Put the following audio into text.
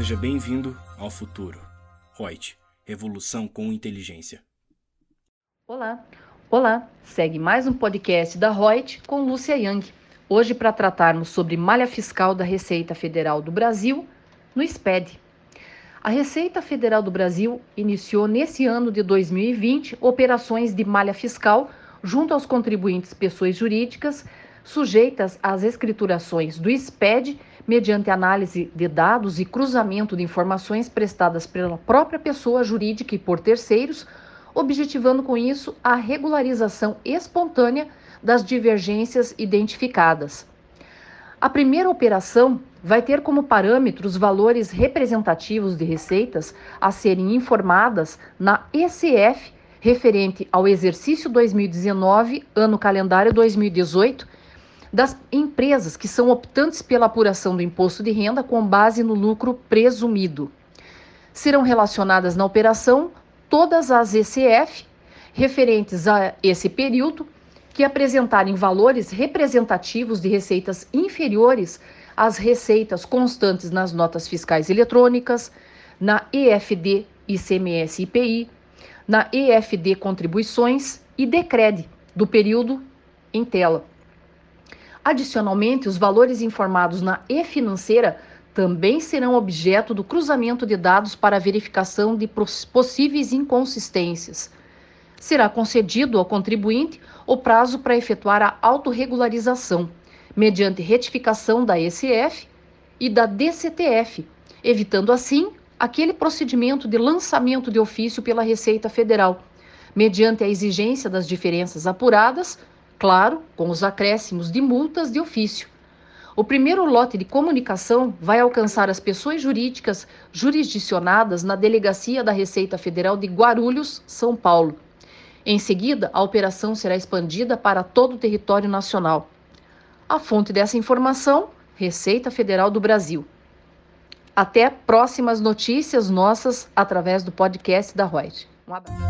Seja bem-vindo ao futuro. Reut, revolução com inteligência. Olá, olá. Segue mais um podcast da Reut com Lúcia Yang. Hoje para tratarmos sobre malha fiscal da Receita Federal do Brasil no SPED. A Receita Federal do Brasil iniciou nesse ano de 2020 operações de malha fiscal junto aos contribuintes pessoas jurídicas sujeitas às escriturações do SPED mediante análise de dados e cruzamento de informações prestadas pela própria pessoa jurídica e por terceiros, objetivando com isso a regularização espontânea das divergências identificadas. A primeira operação vai ter como parâmetro os valores representativos de receitas a serem informadas na ECF referente ao exercício 2019, ano calendário 2018 das empresas que são optantes pela apuração do imposto de renda com base no lucro presumido. Serão relacionadas na operação todas as ECF referentes a esse período que apresentarem valores representativos de receitas inferiores às receitas constantes nas notas fiscais eletrônicas, na EFD ICMS IPI, na EFD Contribuições e DECRED do período em tela. Adicionalmente, os valores informados na e-financeira também serão objeto do cruzamento de dados para verificação de possíveis inconsistências. Será concedido ao contribuinte o prazo para efetuar a autorregularização, mediante retificação da ECF e da DCTF, evitando assim aquele procedimento de lançamento de ofício pela Receita Federal, mediante a exigência das diferenças apuradas claro, com os acréscimos de multas de ofício. O primeiro lote de comunicação vai alcançar as pessoas jurídicas jurisdicionadas na Delegacia da Receita Federal de Guarulhos, São Paulo. Em seguida, a operação será expandida para todo o território nacional. A fonte dessa informação, Receita Federal do Brasil. Até próximas notícias nossas através do podcast da Reut. Um abraço.